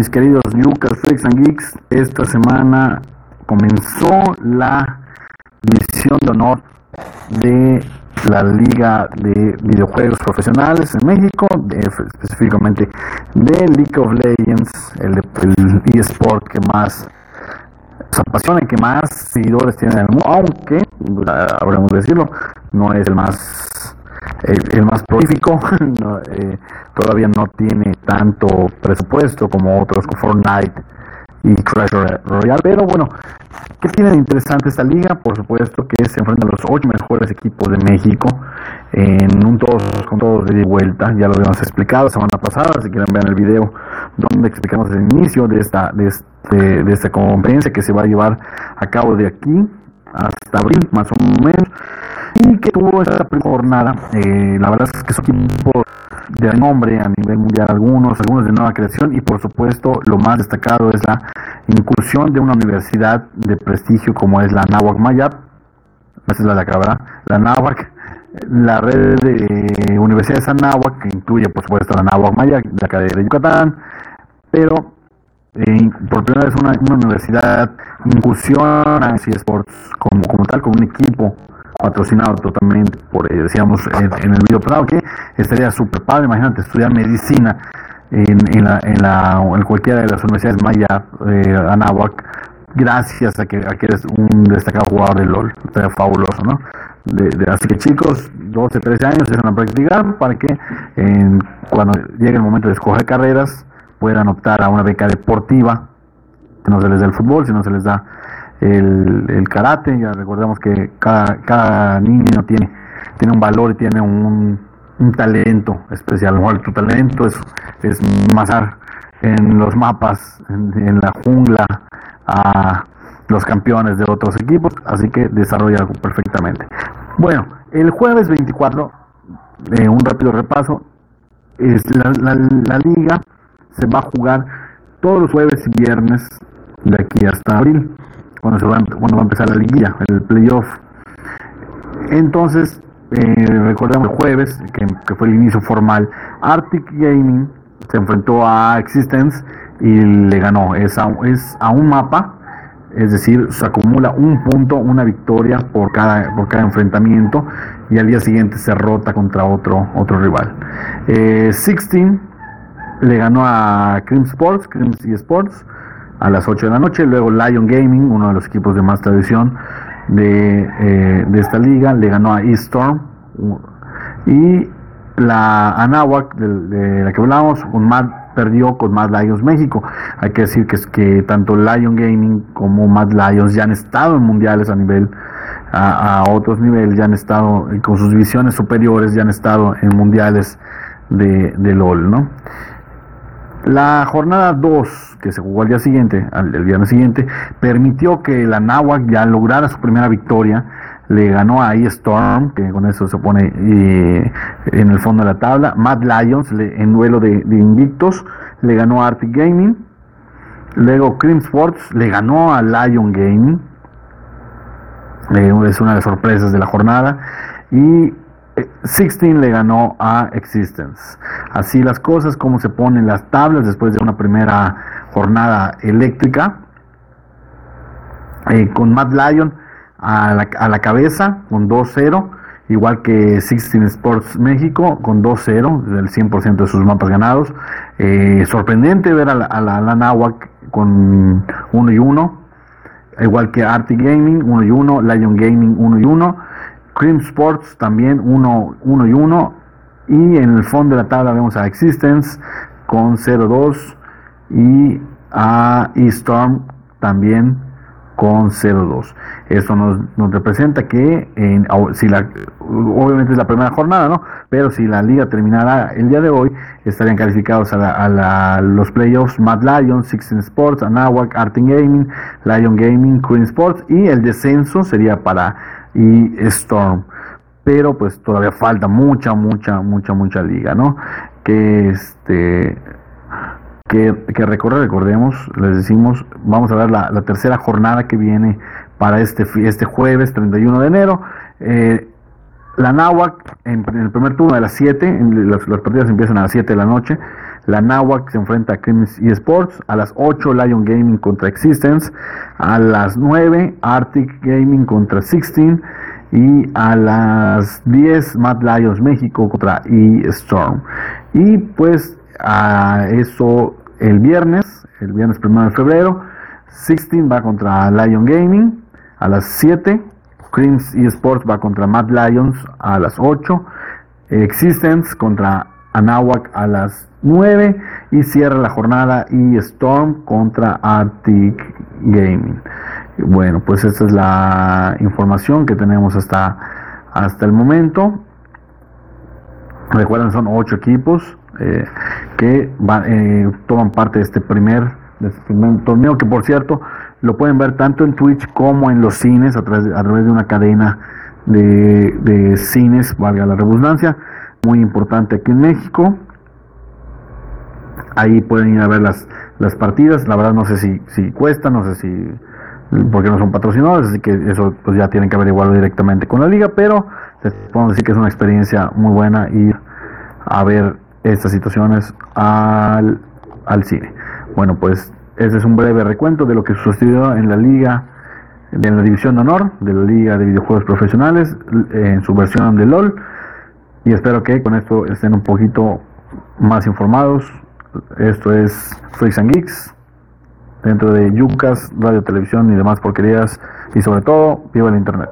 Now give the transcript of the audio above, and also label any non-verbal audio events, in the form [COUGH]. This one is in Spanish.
mis queridos Lucas, Freaks and Geeks, esta semana comenzó la división de honor de la Liga de Videojuegos Profesionales en México, específicamente de League of Legends, el, el eSport que más se apasiona y que más seguidores tiene en el mundo, aunque, habremos de decirlo, no es el más el, más prolífico, [LAUGHS] eh, todavía no tiene tanto presupuesto como otros como Fortnite y Crash Royale, pero bueno, ¿qué tiene de interesante esta liga? Por supuesto que se enfrentan los ocho mejores equipos de México en un todos con todos de vuelta, ya lo habíamos explicado semana pasada, si quieren ver el video donde explicamos el inicio de esta, de, este, de esta conferencia que se va a llevar a cabo de aquí hasta abril más o menos y que tuvo esta jornada. Eh, la verdad es que su equipo de nombre a nivel mundial, algunos, algunos de nueva creación y por supuesto lo más destacado es la incursión de una universidad de prestigio como es la Nahuac Mayap, esa es la de acá, ¿verdad? La Nahuac, la red de universidades Anáhuac, que incluye por supuesto la Nahuac Mayap, de acá de Yucatán, pero eh, por primera vez una, una universidad incursión en eSports como, como tal, como un equipo patrocinado totalmente por, eh, decíamos en, el video pasado, que estaría súper padre, imagínate, estudiar medicina en, en, la, en, la, en cualquiera de las universidades Maya, eh, Anáhuac, gracias a que, a que eres un destacado jugador de LOL, estaría fabuloso, ¿no? De, así que chicos, 12, 13 años, es una práctica para que cuando llegue el momento de escoger carreras, puedan optar a una beca deportiva, que no se les da el fútbol, sino se les da el, karate, ya recordemos que cada, cada niño tiene, tiene un valor y tiene un, talento especial, a tu talento es, es masar en los mapas, en, la jungla, a los campeones de otros equipos, así que desarrolla perfectamente. Bueno, el jueves 24, eh, un rápido repaso, es la, la liga se va a jugar todos los jueves y viernes de aquí hasta abril cuando, se va, cuando va a empezar la liguilla, el playoff. Entonces, eh, recordemos el jueves, que, fue el inicio formal, Arctic Gaming se enfrentó a Existence y le ganó. Es a, es a un mapa, es decir, se acumula un punto, una victoria por cada, por cada enfrentamiento y al día siguiente se rota contra otro, otro rival. Eh, Sixteen le ganó a Crim Sports, Crim Sports, a las 8 de la noche. Luego Lion Gaming, uno de los equipos de más tradición de, eh, de esta liga, le ganó a Eaststorm. Y la Anáhuac, de, la que hablamos, con Mad, perdió con Mad Lions México. Hay que decir que, es que tanto Lion Gaming como Mad Lions ya han estado en mundiales a nivel a, otros niveles, ya han estado con sus divisiones superiores, ya han estado en mundiales de, de LOL, ¿no? La jornada 2, que se jugó al día siguiente, al, el viernes siguiente, permitió que la Nahuac ya lograra su primera victoria. Le ganó a E-Storm, que con eso se pone eh, en el fondo de la tabla. Mad Lions, en duelo de, invictos, le ganó a Arctic Gaming. Luego Cream Sports le ganó a Lion Gaming. Eh, es una de las sorpresas de la jornada. Y 16 le ganó a Existence. Así las cosas, como se ponen las tablas después de una primera jornada eléctrica. Eh, con Matt Lyon a la, cabeza con 2-0, igual que 16 Sports México con 2-0, del 100% de sus mapas ganados. Eh, sorprendente ver a la, a la, con 1 y 1, igual que Arti Gaming 1 y 1, Lion Gaming 1 y 1. Cream Sports también 1 uno, y 1. Y en el fondo de la tabla vemos a Existence con 0-2 y a E-Storm también con 0-2. Eso nos, nos, representa que si la, obviamente es la primera jornada, ¿no? Pero si la liga terminara el día de hoy, estarían calificados a, los playoffs Mad Lions, Sixteen Sports, Anahuac, Arting Gaming, Lion Gaming, Queen Sports y el descenso sería para y Storm. Pero pues todavía falta mucha, mucha, mucha, mucha liga, ¿no? Que este que, que recorre, recordemos, les decimos, vamos a ver la, tercera jornada que viene para este, este jueves 31 de enero. Eh, la Náhuac en, el primer turno de las 7, las, partidas empiezan a las 7 de la noche. La Nahuac se enfrenta a Crims eSports. A las 8 Lion Gaming contra Existence. A las 9 Arctic Gaming contra 16. Y a las 10 Mad Lions México contra eStorm. Y pues a eso el viernes, el viernes 1 de febrero, 16 va contra Lion Gaming a las 7. Creams eSports va contra Mad Lions a las 8. Existence contra Anahuac a las 9 y cierra la jornada y Storm contra Arctic Gaming. Bueno, pues esta es la información que tenemos hasta, hasta el momento. Recuerden, son 8 equipos eh, que eh, toman parte este, de este primer torneo, que por cierto lo pueden ver tanto en Twitch como en los cines a través, a través de una cadena de, de cines, valga la redundancia muy importante aquí en México. Ahí pueden ir a ver las, las partidas. La verdad no sé si, si cuesta, no sé si porque no son patrocinadores, así que eso pues ya tienen que averiguarlo directamente con la liga, pero puedo decir que es una experiencia muy buena ir a ver estas situaciones al, al cine. Bueno, pues este es un breve recuento de lo que sucedió en la liga, en la división de honor de la liga de videojuegos profesionales, en su versión de LOL y espero que con esto estén un poquito más informados. Esto es Freaks and Geeks dentro de Yucas, radio, televisión y demás porquerías y sobre todo viva el internet.